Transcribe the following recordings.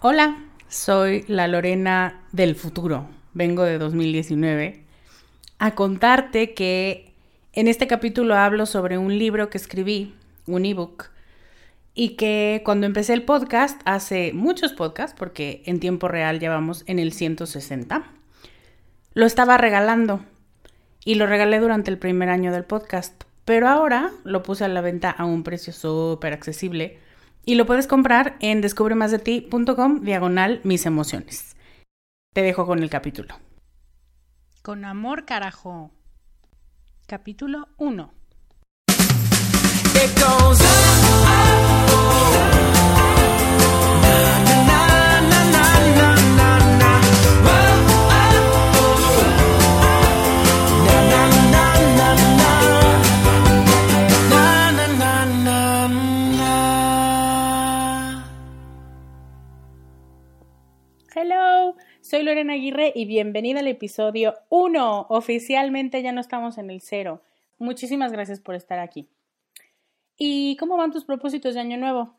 Hola, soy la Lorena del futuro. vengo de 2019, a contarte que en este capítulo hablo sobre un libro que escribí, un ebook, y que cuando empecé el podcast, hace muchos podcasts, porque en tiempo real llevamos en el 160, lo estaba regalando y lo regalé durante el primer año del podcast, pero ahora lo puse a la venta a un precio súper accesible y lo puedes comprar en descubremasdeti.com diagonal mis emociones. Te dejo con el capítulo. Con amor, carajo. Capítulo 1. Soy Lorena Aguirre y bienvenida al episodio 1. Oficialmente ya no estamos en el cero. Muchísimas gracias por estar aquí. ¿Y cómo van tus propósitos de año nuevo?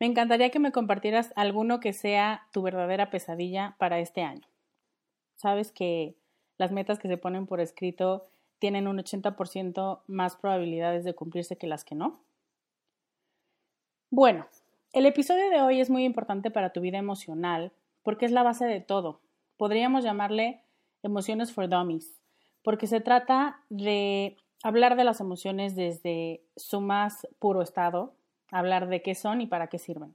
Me encantaría que me compartieras alguno que sea tu verdadera pesadilla para este año. Sabes que las metas que se ponen por escrito tienen un 80% más probabilidades de cumplirse que las que no. Bueno, el episodio de hoy es muy importante para tu vida emocional porque es la base de todo. Podríamos llamarle emociones for dummies, porque se trata de hablar de las emociones desde su más puro estado, hablar de qué son y para qué sirven.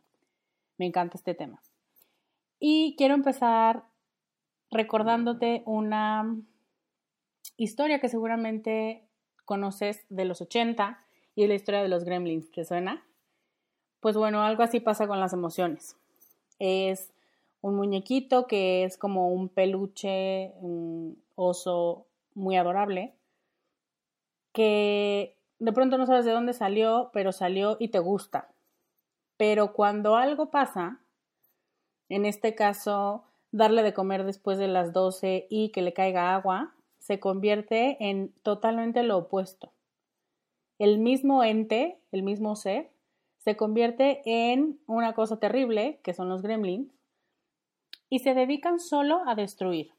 Me encanta este tema. Y quiero empezar recordándote una historia que seguramente conoces de los 80 y la historia de los gremlins. ¿Te suena? Pues bueno, algo así pasa con las emociones. Es un muñequito que es como un peluche, un oso muy adorable, que de pronto no sabes de dónde salió, pero salió y te gusta. Pero cuando algo pasa, en este caso, darle de comer después de las 12 y que le caiga agua, se convierte en totalmente lo opuesto. El mismo ente, el mismo ser, se convierte en una cosa terrible, que son los gremlins, y se dedican solo a destruir.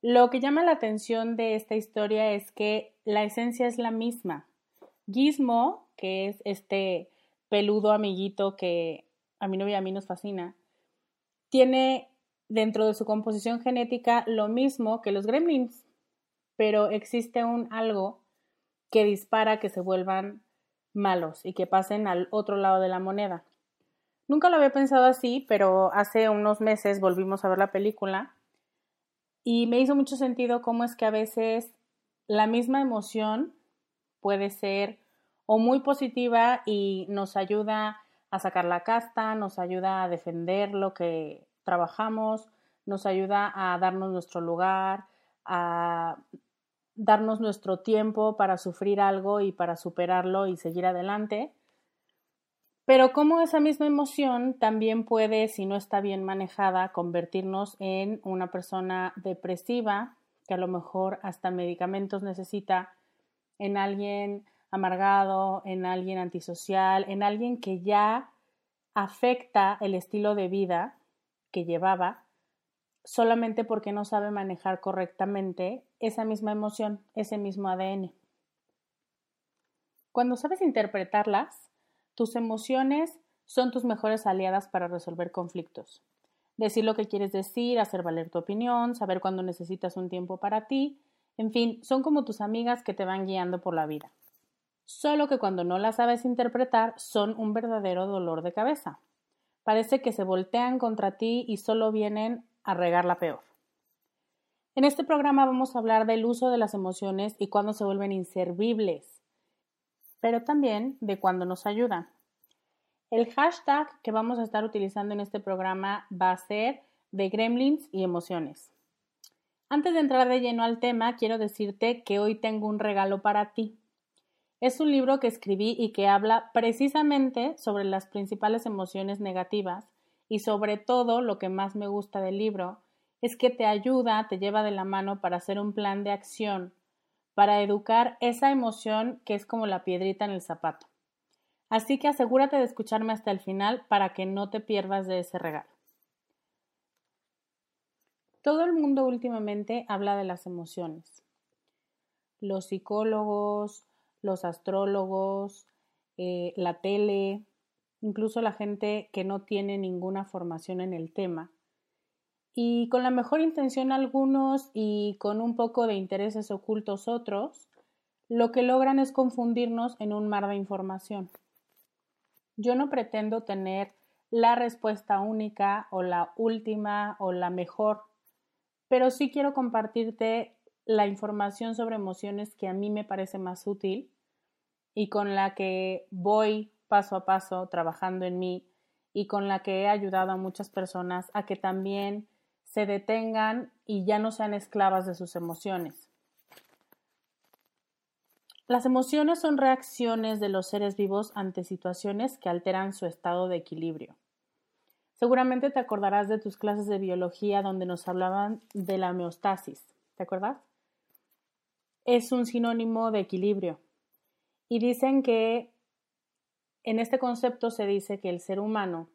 Lo que llama la atención de esta historia es que la esencia es la misma. Gizmo, que es este peludo amiguito que a mi novia a mí nos fascina, tiene dentro de su composición genética lo mismo que los gremlins, pero existe un algo que dispara que se vuelvan malos y que pasen al otro lado de la moneda. Nunca lo había pensado así, pero hace unos meses volvimos a ver la película y me hizo mucho sentido cómo es que a veces la misma emoción puede ser o muy positiva y nos ayuda a sacar la casta, nos ayuda a defender lo que trabajamos, nos ayuda a darnos nuestro lugar, a darnos nuestro tiempo para sufrir algo y para superarlo y seguir adelante. Pero como esa misma emoción también puede, si no está bien manejada, convertirnos en una persona depresiva, que a lo mejor hasta medicamentos necesita, en alguien amargado, en alguien antisocial, en alguien que ya afecta el estilo de vida que llevaba solamente porque no sabe manejar correctamente esa misma emoción, ese mismo ADN. Cuando sabes interpretarlas, tus emociones son tus mejores aliadas para resolver conflictos. Decir lo que quieres decir, hacer valer tu opinión, saber cuándo necesitas un tiempo para ti, en fin, son como tus amigas que te van guiando por la vida. Solo que cuando no las sabes interpretar son un verdadero dolor de cabeza. Parece que se voltean contra ti y solo vienen a regarla peor. En este programa vamos a hablar del uso de las emociones y cuándo se vuelven inservibles, pero también de cuándo nos ayudan. El hashtag que vamos a estar utilizando en este programa va a ser de gremlins y emociones. Antes de entrar de lleno al tema, quiero decirte que hoy tengo un regalo para ti. Es un libro que escribí y que habla precisamente sobre las principales emociones negativas y sobre todo lo que más me gusta del libro es que te ayuda, te lleva de la mano para hacer un plan de acción, para educar esa emoción que es como la piedrita en el zapato. Así que asegúrate de escucharme hasta el final para que no te pierdas de ese regalo. Todo el mundo últimamente habla de las emociones. Los psicólogos, los astrólogos, eh, la tele, incluso la gente que no tiene ninguna formación en el tema. Y con la mejor intención algunos y con un poco de intereses ocultos otros, lo que logran es confundirnos en un mar de información. Yo no pretendo tener la respuesta única o la última o la mejor, pero sí quiero compartirte la información sobre emociones que a mí me parece más útil y con la que voy paso a paso trabajando en mí y con la que he ayudado a muchas personas a que también se detengan y ya no sean esclavas de sus emociones. Las emociones son reacciones de los seres vivos ante situaciones que alteran su estado de equilibrio. Seguramente te acordarás de tus clases de biología donde nos hablaban de la homeostasis. ¿Te acuerdas? Es un sinónimo de equilibrio. Y dicen que en este concepto se dice que el ser humano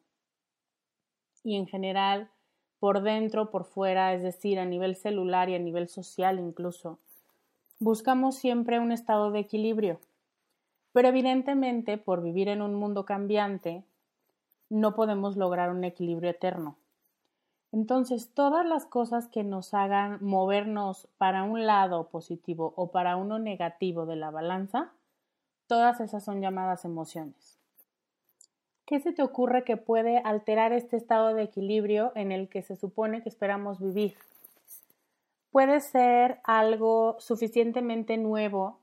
y en general por dentro, por fuera, es decir, a nivel celular y a nivel social incluso, buscamos siempre un estado de equilibrio. Pero evidentemente, por vivir en un mundo cambiante, no podemos lograr un equilibrio eterno. Entonces, todas las cosas que nos hagan movernos para un lado positivo o para uno negativo de la balanza, todas esas son llamadas emociones. ¿Qué se te ocurre que puede alterar este estado de equilibrio en el que se supone que esperamos vivir? Puede ser algo suficientemente nuevo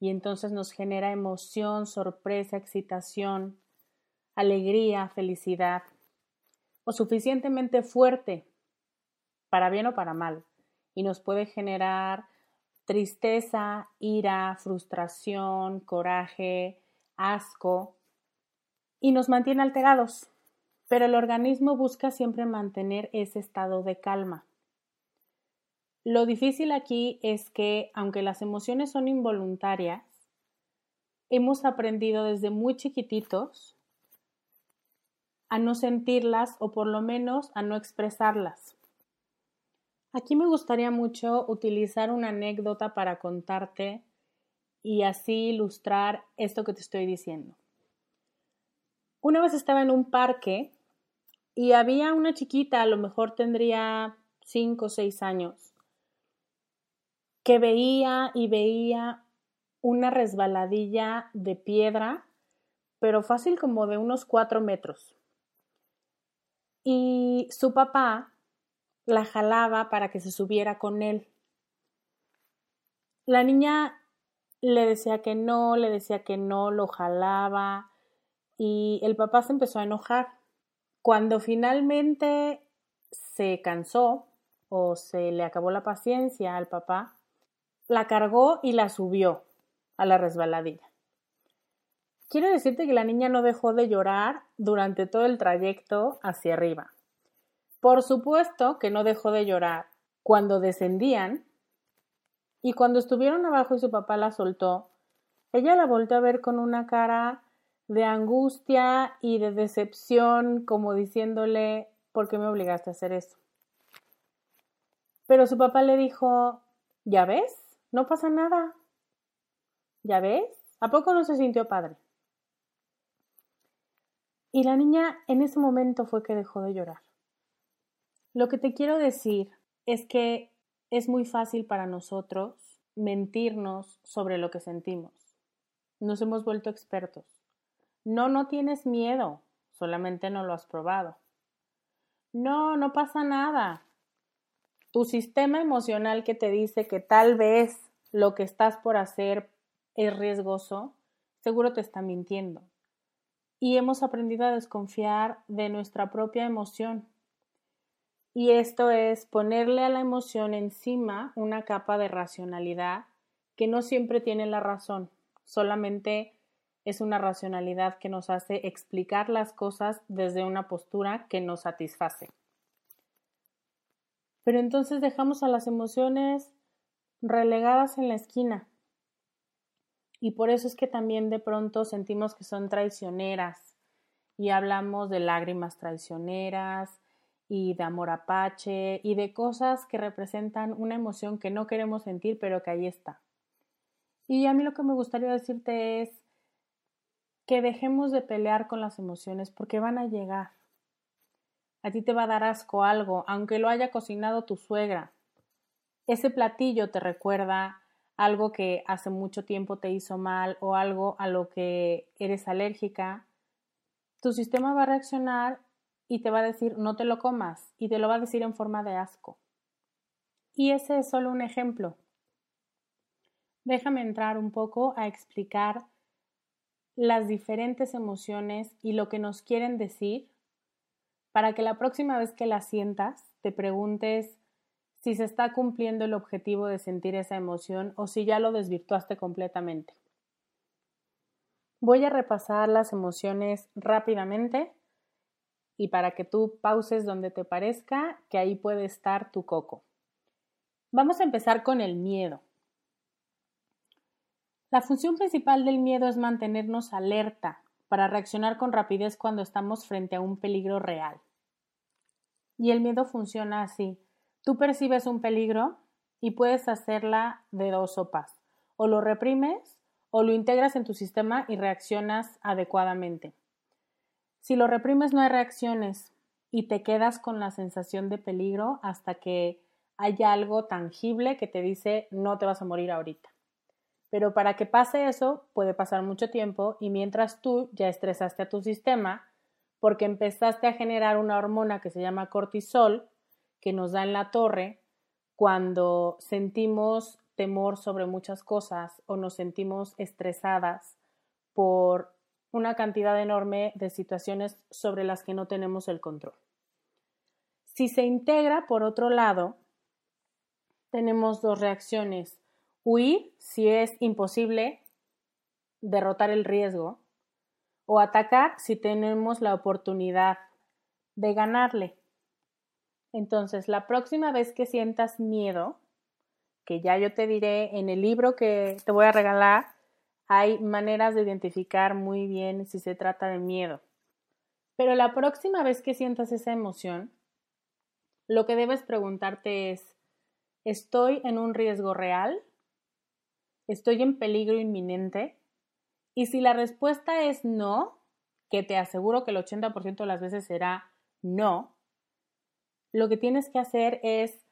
y entonces nos genera emoción, sorpresa, excitación, alegría, felicidad, o suficientemente fuerte, para bien o para mal, y nos puede generar tristeza, ira, frustración, coraje, asco, y nos mantiene alterados, pero el organismo busca siempre mantener ese estado de calma. Lo difícil aquí es que, aunque las emociones son involuntarias, hemos aprendido desde muy chiquititos a no sentirlas o por lo menos a no expresarlas. Aquí me gustaría mucho utilizar una anécdota para contarte y así ilustrar esto que te estoy diciendo. Una vez estaba en un parque y había una chiquita, a lo mejor tendría cinco o seis años, que veía y veía una resbaladilla de piedra, pero fácil como de unos cuatro metros. Y su papá la jalaba para que se subiera con él. La niña le decía que no, le decía que no, lo jalaba, y el papá se empezó a enojar. Cuando finalmente se cansó o se le acabó la paciencia al papá, la cargó y la subió a la resbaladilla. Quiero decirte que la niña no dejó de llorar durante todo el trayecto hacia arriba. Por supuesto que no dejó de llorar cuando descendían y cuando estuvieron abajo y su papá la soltó, ella la volvió a ver con una cara de angustia y de decepción, como diciéndole, ¿por qué me obligaste a hacer eso? Pero su papá le dijo, ¿ya ves? No pasa nada. ¿Ya ves? ¿A poco no se sintió padre? Y la niña en ese momento fue que dejó de llorar. Lo que te quiero decir es que es muy fácil para nosotros mentirnos sobre lo que sentimos. Nos hemos vuelto expertos. No, no tienes miedo, solamente no lo has probado. No, no pasa nada. Tu sistema emocional que te dice que tal vez lo que estás por hacer es riesgoso, seguro te está mintiendo. Y hemos aprendido a desconfiar de nuestra propia emoción. Y esto es ponerle a la emoción encima una capa de racionalidad que no siempre tiene la razón, solamente es una racionalidad que nos hace explicar las cosas desde una postura que nos satisface. Pero entonces dejamos a las emociones relegadas en la esquina. Y por eso es que también de pronto sentimos que son traicioneras y hablamos de lágrimas traicioneras, y de amor apache y de cosas que representan una emoción que no queremos sentir pero que ahí está. Y a mí lo que me gustaría decirte es que dejemos de pelear con las emociones porque van a llegar. A ti te va a dar asco algo, aunque lo haya cocinado tu suegra. Ese platillo te recuerda algo que hace mucho tiempo te hizo mal o algo a lo que eres alérgica. Tu sistema va a reaccionar y te va a decir no te lo comas y te lo va a decir en forma de asco. Y ese es solo un ejemplo. Déjame entrar un poco a explicar las diferentes emociones y lo que nos quieren decir para que la próxima vez que las sientas te preguntes si se está cumpliendo el objetivo de sentir esa emoción o si ya lo desvirtuaste completamente. Voy a repasar las emociones rápidamente y para que tú pauses donde te parezca que ahí puede estar tu coco. Vamos a empezar con el miedo. La función principal del miedo es mantenernos alerta para reaccionar con rapidez cuando estamos frente a un peligro real. Y el miedo funciona así. Tú percibes un peligro y puedes hacerla de dos sopas. O lo reprimes o lo integras en tu sistema y reaccionas adecuadamente. Si lo reprimes no hay reacciones y te quedas con la sensación de peligro hasta que haya algo tangible que te dice no te vas a morir ahorita. Pero para que pase eso puede pasar mucho tiempo y mientras tú ya estresaste a tu sistema porque empezaste a generar una hormona que se llama cortisol que nos da en la torre cuando sentimos temor sobre muchas cosas o nos sentimos estresadas por una cantidad enorme de situaciones sobre las que no tenemos el control. Si se integra, por otro lado, tenemos dos reacciones. Huir si es imposible derrotar el riesgo o atacar si tenemos la oportunidad de ganarle. Entonces, la próxima vez que sientas miedo, que ya yo te diré en el libro que te voy a regalar, hay maneras de identificar muy bien si se trata de miedo. Pero la próxima vez que sientas esa emoción, lo que debes preguntarte es, ¿estoy en un riesgo real? ¿Estoy en peligro inminente? Y si la respuesta es no, que te aseguro que el 80% de las veces será no, lo que tienes que hacer es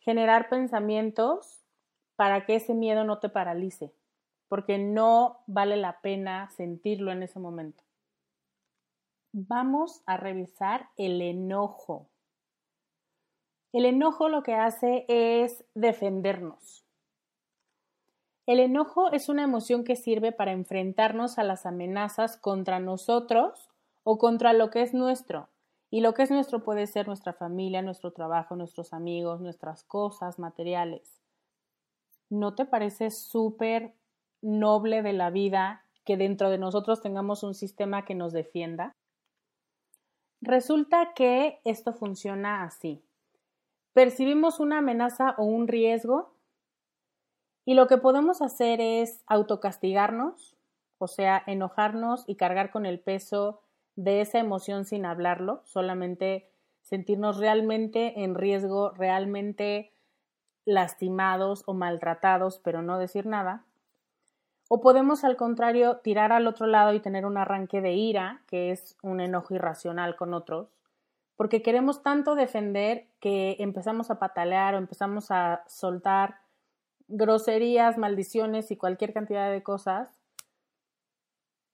generar pensamientos para que ese miedo no te paralice porque no vale la pena sentirlo en ese momento. Vamos a revisar el enojo. El enojo lo que hace es defendernos. El enojo es una emoción que sirve para enfrentarnos a las amenazas contra nosotros o contra lo que es nuestro. Y lo que es nuestro puede ser nuestra familia, nuestro trabajo, nuestros amigos, nuestras cosas materiales. ¿No te parece súper noble de la vida que dentro de nosotros tengamos un sistema que nos defienda? Resulta que esto funciona así. Percibimos una amenaza o un riesgo y lo que podemos hacer es autocastigarnos, o sea, enojarnos y cargar con el peso de esa emoción sin hablarlo, solamente sentirnos realmente en riesgo, realmente lastimados o maltratados, pero no decir nada. O podemos, al contrario, tirar al otro lado y tener un arranque de ira, que es un enojo irracional con otros, porque queremos tanto defender que empezamos a patalear o empezamos a soltar groserías, maldiciones y cualquier cantidad de cosas,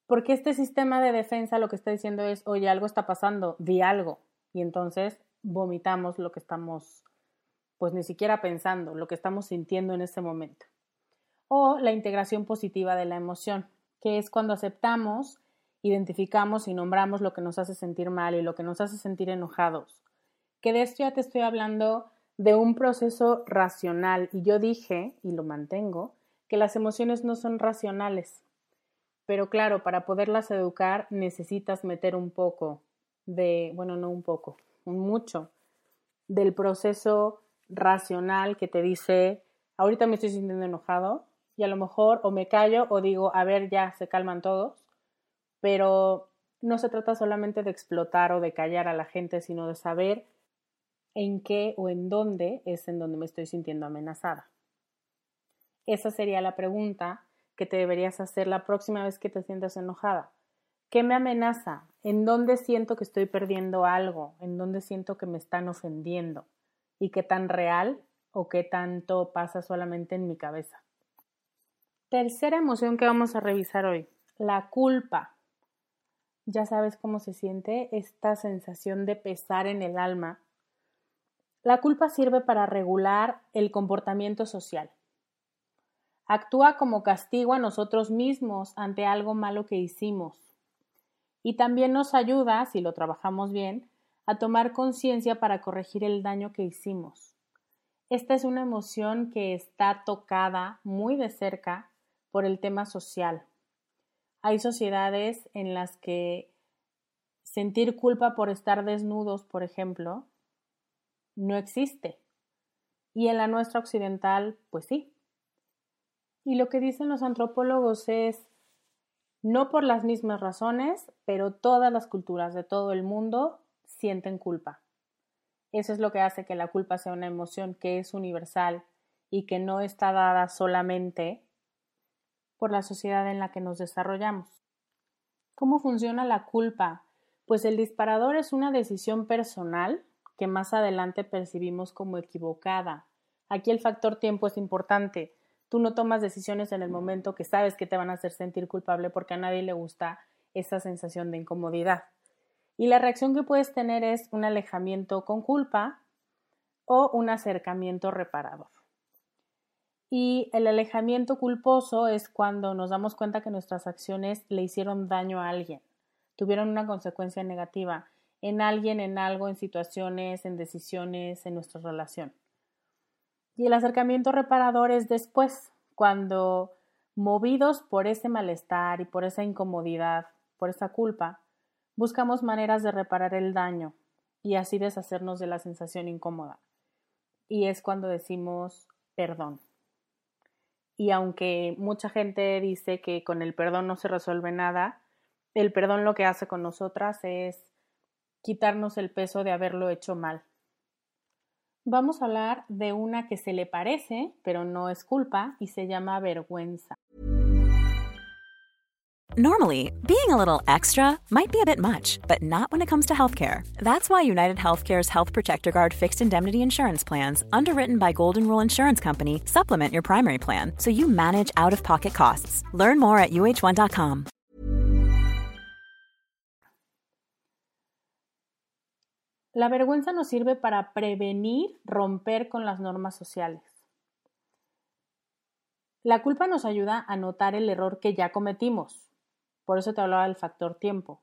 porque este sistema de defensa lo que está diciendo es, oye, algo está pasando, di algo, y entonces vomitamos lo que estamos, pues ni siquiera pensando, lo que estamos sintiendo en ese momento. O la integración positiva de la emoción, que es cuando aceptamos, identificamos y nombramos lo que nos hace sentir mal y lo que nos hace sentir enojados. Que de esto ya te estoy hablando de un proceso racional y yo dije, y lo mantengo, que las emociones no son racionales. Pero claro, para poderlas educar necesitas meter un poco de, bueno, no un poco, un mucho, del proceso racional que te dice, ahorita me estoy sintiendo enojado y a lo mejor o me callo o digo, a ver, ya se calman todos, pero no se trata solamente de explotar o de callar a la gente, sino de saber en qué o en dónde es en donde me estoy sintiendo amenazada. Esa sería la pregunta que te deberías hacer la próxima vez que te sientas enojada. ¿Qué me amenaza? ¿En dónde siento que estoy perdiendo algo? ¿En dónde siento que me están ofendiendo? ¿Y qué tan real o qué tanto pasa solamente en mi cabeza? Tercera emoción que vamos a revisar hoy, la culpa. Ya sabes cómo se siente esta sensación de pesar en el alma. La culpa sirve para regular el comportamiento social. Actúa como castigo a nosotros mismos ante algo malo que hicimos y también nos ayuda, si lo trabajamos bien, a tomar conciencia para corregir el daño que hicimos. Esta es una emoción que está tocada muy de cerca por el tema social. Hay sociedades en las que sentir culpa por estar desnudos, por ejemplo, no existe. Y en la nuestra occidental, pues sí. Y lo que dicen los antropólogos es no por las mismas razones, pero todas las culturas de todo el mundo sienten culpa. Eso es lo que hace que la culpa sea una emoción que es universal y que no está dada solamente por la sociedad en la que nos desarrollamos. ¿Cómo funciona la culpa? Pues el disparador es una decisión personal que más adelante percibimos como equivocada. Aquí el factor tiempo es importante. Tú no tomas decisiones en el momento que sabes que te van a hacer sentir culpable porque a nadie le gusta esa sensación de incomodidad. Y la reacción que puedes tener es un alejamiento con culpa o un acercamiento reparador. Y el alejamiento culposo es cuando nos damos cuenta que nuestras acciones le hicieron daño a alguien, tuvieron una consecuencia negativa en alguien, en algo, en situaciones, en decisiones, en nuestra relación. Y el acercamiento reparador es después, cuando movidos por ese malestar y por esa incomodidad, por esa culpa, buscamos maneras de reparar el daño y así deshacernos de la sensación incómoda. Y es cuando decimos perdón. Y aunque mucha gente dice que con el perdón no se resuelve nada, el perdón lo que hace con nosotras es quitarnos el peso de haberlo hecho mal, vamos a hablar de una que se le parece, pero no es culpa, y se llama vergüenza. Normally, being a little extra might be a bit much, but not when it comes to healthcare. That's why United Healthcare's Health Protector Guard fixed indemnity insurance plans, underwritten by Golden Rule Insurance Company, supplement your primary plan so you manage out of pocket costs. Learn more at uh1.com. La vergüenza nos sirve para prevenir romper con las normas sociales. La culpa nos ayuda a notar el error que ya cometimos. Por eso te hablaba del factor tiempo.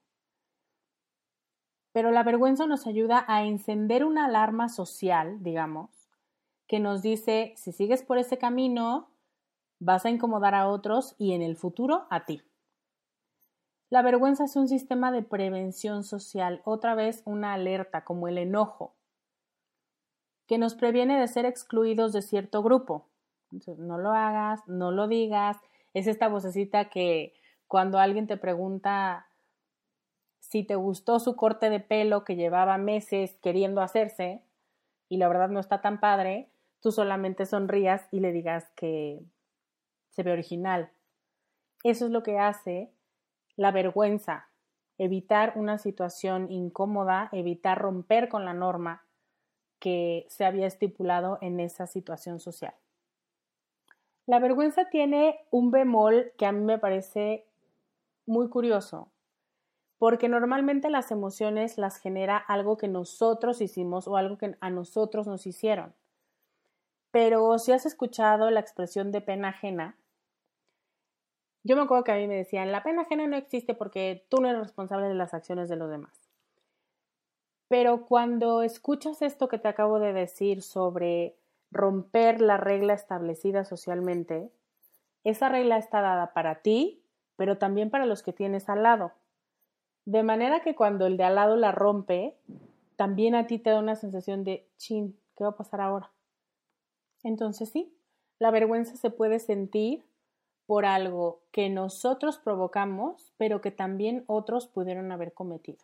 Pero la vergüenza nos ayuda a encender una alarma social, digamos, que nos dice, si sigues por ese camino, vas a incomodar a otros y en el futuro a ti. La vergüenza es un sistema de prevención social, otra vez una alerta como el enojo, que nos previene de ser excluidos de cierto grupo. no lo hagas, no lo digas. Es esta vocecita que cuando alguien te pregunta si te gustó su corte de pelo que llevaba meses queriendo hacerse y la verdad no está tan padre, tú solamente sonrías y le digas que se ve original. Eso es lo que hace la vergüenza, evitar una situación incómoda, evitar romper con la norma que se había estipulado en esa situación social. La vergüenza tiene un bemol que a mí me parece muy curioso, porque normalmente las emociones las genera algo que nosotros hicimos o algo que a nosotros nos hicieron. Pero si has escuchado la expresión de pena ajena, yo me acuerdo que a mí me decían, la pena ajena no existe porque tú no eres responsable de las acciones de los demás. Pero cuando escuchas esto que te acabo de decir sobre romper la regla establecida socialmente, esa regla está dada para ti, pero también para los que tienes al lado. De manera que cuando el de al lado la rompe, también a ti te da una sensación de, chin, ¿qué va a pasar ahora? Entonces sí, la vergüenza se puede sentir por algo que nosotros provocamos, pero que también otros pudieron haber cometido.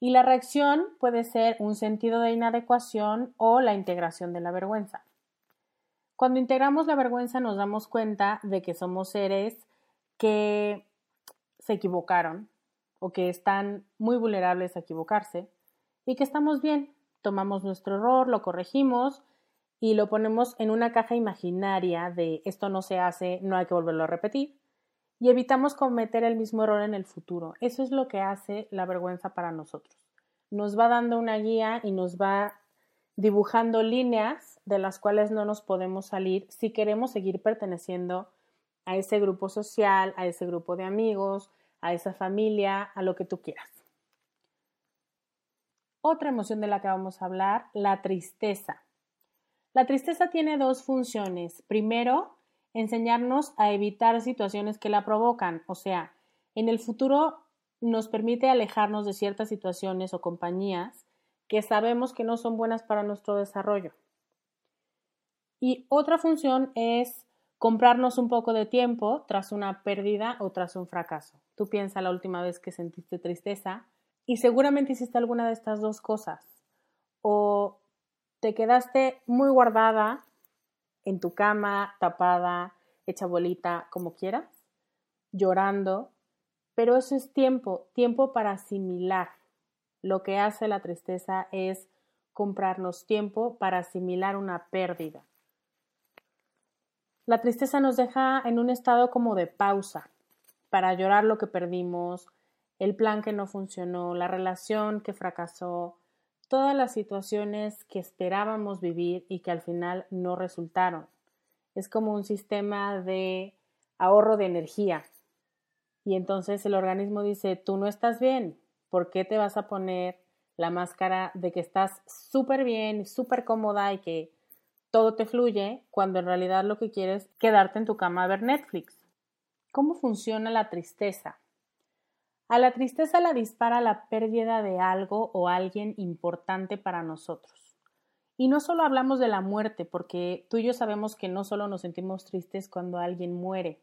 Y la reacción puede ser un sentido de inadecuación o la integración de la vergüenza. Cuando integramos la vergüenza nos damos cuenta de que somos seres que se equivocaron o que están muy vulnerables a equivocarse y que estamos bien, tomamos nuestro error, lo corregimos y lo ponemos en una caja imaginaria de esto no se hace, no hay que volverlo a repetir y evitamos cometer el mismo error en el futuro. Eso es lo que hace la vergüenza para nosotros. Nos va dando una guía y nos va dibujando líneas de las cuales no nos podemos salir si queremos seguir perteneciendo a ese grupo social, a ese grupo de amigos, a esa familia, a lo que tú quieras. Otra emoción de la que vamos a hablar, la tristeza. La tristeza tiene dos funciones. Primero, enseñarnos a evitar situaciones que la provocan, o sea, en el futuro nos permite alejarnos de ciertas situaciones o compañías que sabemos que no son buenas para nuestro desarrollo. Y otra función es comprarnos un poco de tiempo tras una pérdida o tras un fracaso. Tú piensa la última vez que sentiste tristeza y seguramente hiciste alguna de estas dos cosas. O te quedaste muy guardada en tu cama, tapada, hecha bolita, como quieras, llorando, pero eso es tiempo, tiempo para asimilar. Lo que hace la tristeza es comprarnos tiempo para asimilar una pérdida. La tristeza nos deja en un estado como de pausa, para llorar lo que perdimos, el plan que no funcionó, la relación que fracasó, todas las situaciones que esperábamos vivir y que al final no resultaron. Es como un sistema de ahorro de energía. Y entonces el organismo dice, tú no estás bien, ¿por qué te vas a poner la máscara de que estás súper bien, súper cómoda y que todo te fluye cuando en realidad lo que quieres es quedarte en tu cama a ver Netflix? ¿Cómo funciona la tristeza? A la tristeza la dispara la pérdida de algo o alguien importante para nosotros. Y no solo hablamos de la muerte, porque tú y yo sabemos que no solo nos sentimos tristes cuando alguien muere,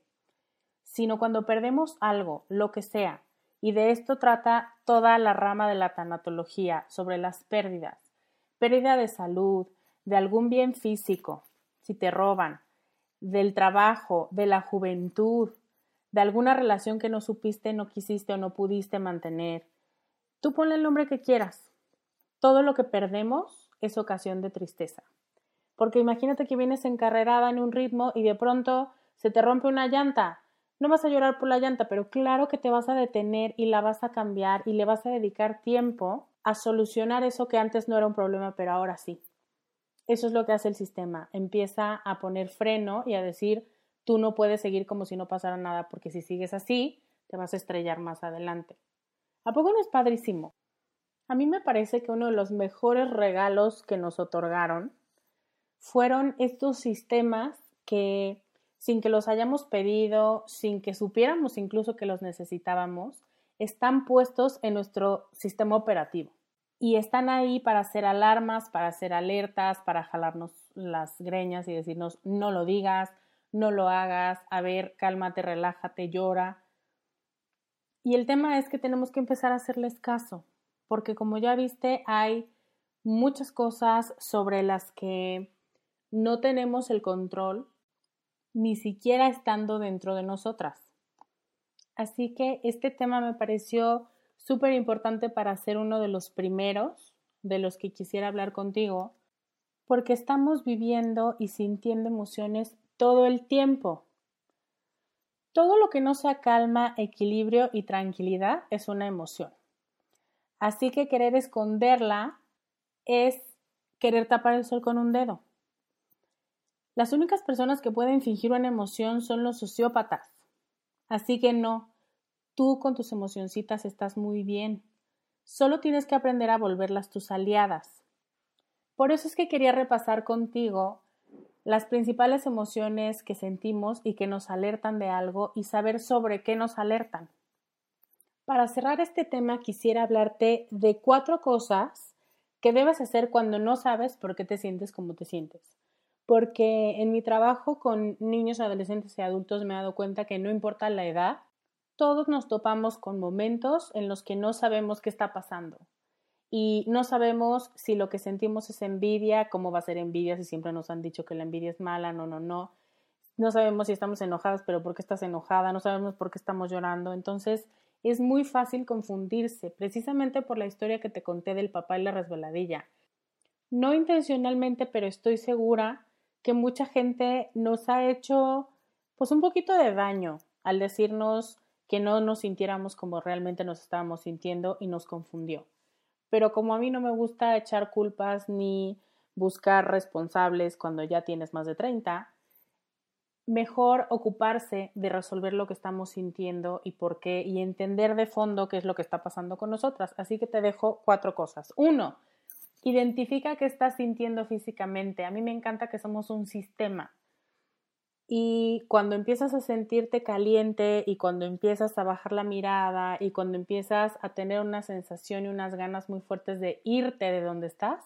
sino cuando perdemos algo, lo que sea. Y de esto trata toda la rama de la tanatología sobre las pérdidas. Pérdida de salud, de algún bien físico, si te roban, del trabajo, de la juventud, de alguna relación que no supiste, no quisiste o no pudiste mantener. Tú ponle el nombre que quieras. Todo lo que perdemos es ocasión de tristeza. Porque imagínate que vienes encarrerada en un ritmo y de pronto se te rompe una llanta. No vas a llorar por la llanta, pero claro que te vas a detener y la vas a cambiar y le vas a dedicar tiempo a solucionar eso que antes no era un problema, pero ahora sí. Eso es lo que hace el sistema. Empieza a poner freno y a decir, tú no puedes seguir como si no pasara nada, porque si sigues así, te vas a estrellar más adelante. ¿A poco no es padrísimo? A mí me parece que uno de los mejores regalos que nos otorgaron fueron estos sistemas que sin que los hayamos pedido, sin que supiéramos incluso que los necesitábamos, están puestos en nuestro sistema operativo y están ahí para hacer alarmas, para hacer alertas, para jalarnos las greñas y decirnos no lo digas, no lo hagas, a ver, cálmate, relájate, llora. Y el tema es que tenemos que empezar a hacerles caso, porque como ya viste, hay muchas cosas sobre las que no tenemos el control, ni siquiera estando dentro de nosotras. Así que este tema me pareció súper importante para ser uno de los primeros de los que quisiera hablar contigo, porque estamos viviendo y sintiendo emociones todo el tiempo. Todo lo que no sea calma, equilibrio y tranquilidad es una emoción. Así que querer esconderla es querer tapar el sol con un dedo. Las únicas personas que pueden fingir una emoción son los sociópatas. Así que no, tú con tus emocioncitas estás muy bien. Solo tienes que aprender a volverlas tus aliadas. Por eso es que quería repasar contigo las principales emociones que sentimos y que nos alertan de algo y saber sobre qué nos alertan. Para cerrar este tema quisiera hablarte de cuatro cosas que debes hacer cuando no sabes por qué te sientes como te sientes. Porque en mi trabajo con niños, adolescentes y adultos me he dado cuenta que no importa la edad, todos nos topamos con momentos en los que no sabemos qué está pasando y no sabemos si lo que sentimos es envidia, cómo va a ser envidia si siempre nos han dicho que la envidia es mala, no, no, no. No sabemos si estamos enojadas, pero por qué estás enojada, no sabemos por qué estamos llorando. Entonces, es muy fácil confundirse, precisamente por la historia que te conté del papá y la resbaladilla. No intencionalmente, pero estoy segura que mucha gente nos ha hecho pues un poquito de daño al decirnos que no nos sintiéramos como realmente nos estábamos sintiendo y nos confundió pero como a mí no me gusta echar culpas ni buscar responsables cuando ya tienes más de 30, mejor ocuparse de resolver lo que estamos sintiendo y por qué y entender de fondo qué es lo que está pasando con nosotras. Así que te dejo cuatro cosas. Uno, identifica qué estás sintiendo físicamente. A mí me encanta que somos un sistema. Y cuando empiezas a sentirte caliente y cuando empiezas a bajar la mirada y cuando empiezas a tener una sensación y unas ganas muy fuertes de irte de donde estás,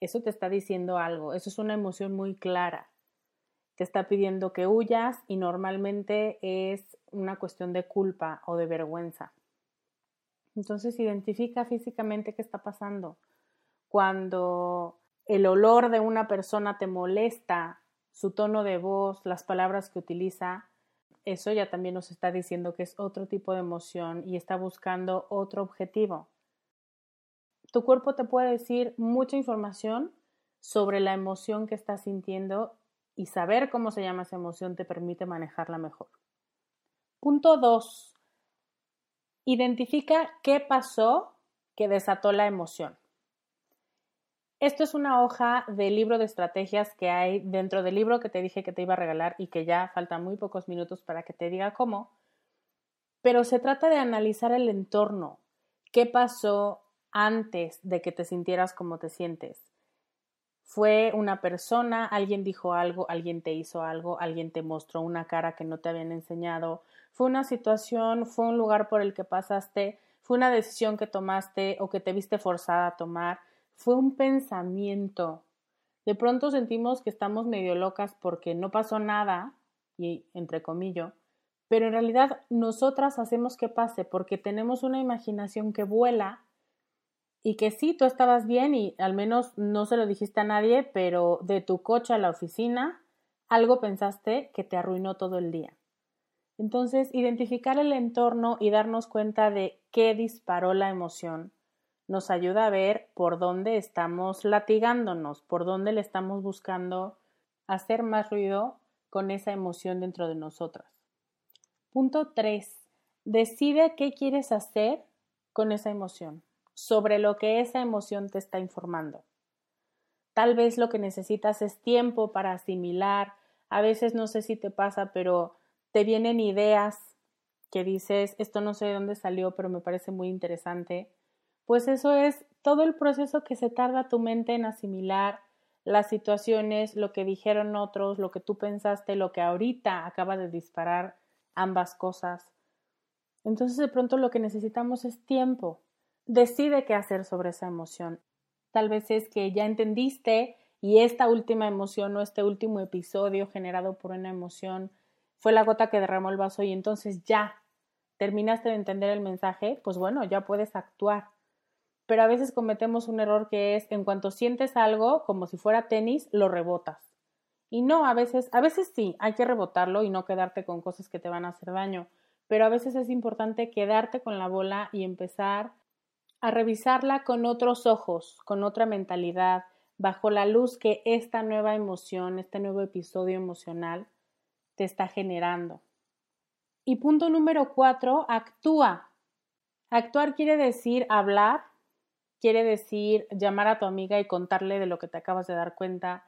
eso te está diciendo algo, eso es una emoción muy clara. Te está pidiendo que huyas y normalmente es una cuestión de culpa o de vergüenza. Entonces identifica físicamente qué está pasando. Cuando el olor de una persona te molesta su tono de voz, las palabras que utiliza, eso ya también nos está diciendo que es otro tipo de emoción y está buscando otro objetivo. Tu cuerpo te puede decir mucha información sobre la emoción que estás sintiendo y saber cómo se llama esa emoción te permite manejarla mejor. Punto 2. Identifica qué pasó que desató la emoción. Esto es una hoja de libro de estrategias que hay dentro del libro que te dije que te iba a regalar y que ya faltan muy pocos minutos para que te diga cómo. Pero se trata de analizar el entorno. ¿Qué pasó antes de que te sintieras como te sientes? ¿Fue una persona? ¿Alguien dijo algo? ¿Alguien te hizo algo? ¿Alguien te mostró una cara que no te habían enseñado? ¿Fue una situación? ¿Fue un lugar por el que pasaste? ¿Fue una decisión que tomaste o que te viste forzada a tomar? Fue un pensamiento. De pronto sentimos que estamos medio locas porque no pasó nada, y entre comillas, pero en realidad nosotras hacemos que pase porque tenemos una imaginación que vuela y que sí, tú estabas bien y al menos no se lo dijiste a nadie, pero de tu coche a la oficina, algo pensaste que te arruinó todo el día. Entonces, identificar el entorno y darnos cuenta de qué disparó la emoción nos ayuda a ver por dónde estamos latigándonos, por dónde le estamos buscando hacer más ruido con esa emoción dentro de nosotras. Punto 3. Decide qué quieres hacer con esa emoción, sobre lo que esa emoción te está informando. Tal vez lo que necesitas es tiempo para asimilar. A veces no sé si te pasa, pero te vienen ideas que dices, esto no sé de dónde salió, pero me parece muy interesante pues eso es todo el proceso que se tarda tu mente en asimilar las situaciones, lo que dijeron otros, lo que tú pensaste, lo que ahorita acaba de disparar ambas cosas. Entonces de pronto lo que necesitamos es tiempo. Decide qué hacer sobre esa emoción. Tal vez es que ya entendiste y esta última emoción o este último episodio generado por una emoción fue la gota que derramó el vaso y entonces ya terminaste de entender el mensaje, pues bueno, ya puedes actuar. Pero a veces cometemos un error que es en cuanto sientes algo, como si fuera tenis, lo rebotas. Y no, a veces, a veces sí, hay que rebotarlo y no quedarte con cosas que te van a hacer daño, pero a veces es importante quedarte con la bola y empezar a revisarla con otros ojos, con otra mentalidad, bajo la luz que esta nueva emoción, este nuevo episodio emocional te está generando. Y punto número cuatro, actúa. Actuar quiere decir hablar, quiere decir llamar a tu amiga y contarle de lo que te acabas de dar cuenta,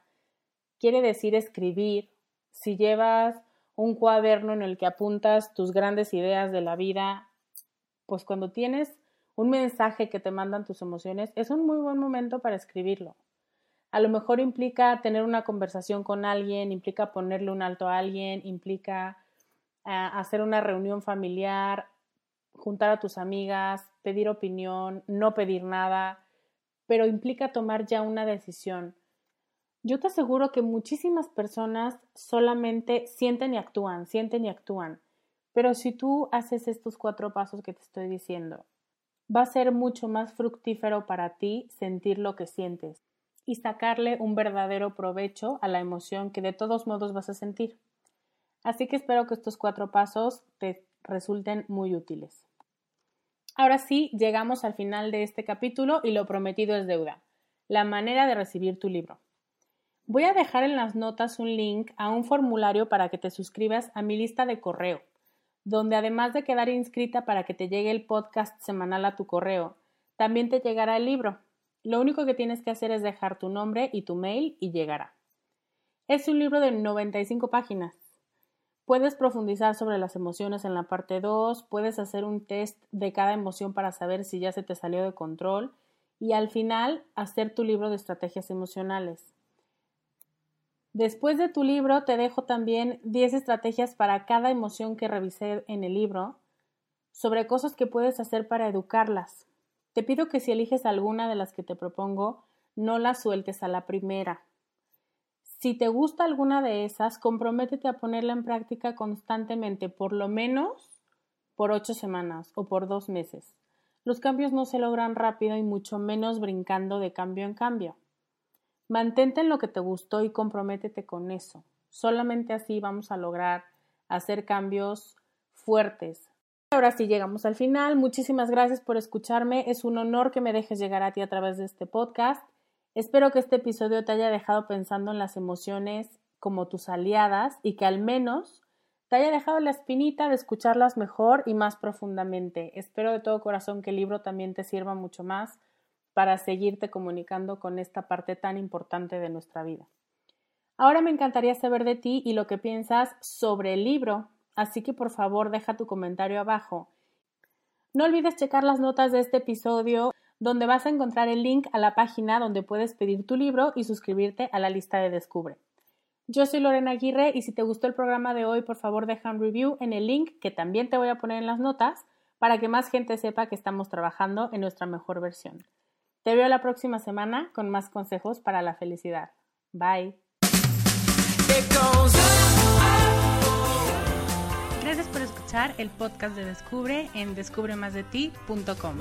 quiere decir escribir. Si llevas un cuaderno en el que apuntas tus grandes ideas de la vida, pues cuando tienes un mensaje que te mandan tus emociones, es un muy buen momento para escribirlo. A lo mejor implica tener una conversación con alguien, implica ponerle un alto a alguien, implica hacer una reunión familiar, juntar a tus amigas, pedir opinión, no pedir nada, pero implica tomar ya una decisión. Yo te aseguro que muchísimas personas solamente sienten y actúan, sienten y actúan, pero si tú haces estos cuatro pasos que te estoy diciendo, va a ser mucho más fructífero para ti sentir lo que sientes y sacarle un verdadero provecho a la emoción que de todos modos vas a sentir. Así que espero que estos cuatro pasos te resulten muy útiles. Ahora sí, llegamos al final de este capítulo y lo prometido es deuda. La manera de recibir tu libro. Voy a dejar en las notas un link a un formulario para que te suscribas a mi lista de correo, donde además de quedar inscrita para que te llegue el podcast semanal a tu correo, también te llegará el libro. Lo único que tienes que hacer es dejar tu nombre y tu mail y llegará. Es un libro de 95 páginas Puedes profundizar sobre las emociones en la parte 2, puedes hacer un test de cada emoción para saber si ya se te salió de control y al final hacer tu libro de estrategias emocionales. Después de tu libro te dejo también 10 estrategias para cada emoción que revisé en el libro sobre cosas que puedes hacer para educarlas. Te pido que si eliges alguna de las que te propongo, no las sueltes a la primera. Si te gusta alguna de esas, comprométete a ponerla en práctica constantemente, por lo menos por ocho semanas o por dos meses. Los cambios no se logran rápido y mucho menos brincando de cambio en cambio. Mantente en lo que te gustó y comprométete con eso. Solamente así vamos a lograr hacer cambios fuertes. Ahora sí llegamos al final. Muchísimas gracias por escucharme. Es un honor que me dejes llegar a ti a través de este podcast. Espero que este episodio te haya dejado pensando en las emociones como tus aliadas y que al menos te haya dejado la espinita de escucharlas mejor y más profundamente. Espero de todo corazón que el libro también te sirva mucho más para seguirte comunicando con esta parte tan importante de nuestra vida. Ahora me encantaría saber de ti y lo que piensas sobre el libro, así que por favor deja tu comentario abajo. No olvides checar las notas de este episodio donde vas a encontrar el link a la página donde puedes pedir tu libro y suscribirte a la lista de Descubre. Yo soy Lorena Aguirre y si te gustó el programa de hoy, por favor deja un review en el link que también te voy a poner en las notas para que más gente sepa que estamos trabajando en nuestra mejor versión. Te veo la próxima semana con más consejos para la felicidad. Bye. Gracias por escuchar el podcast de Descubre en descubremasdeti.com.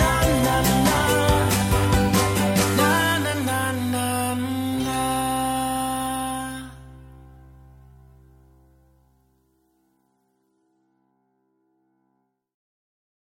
na na na na.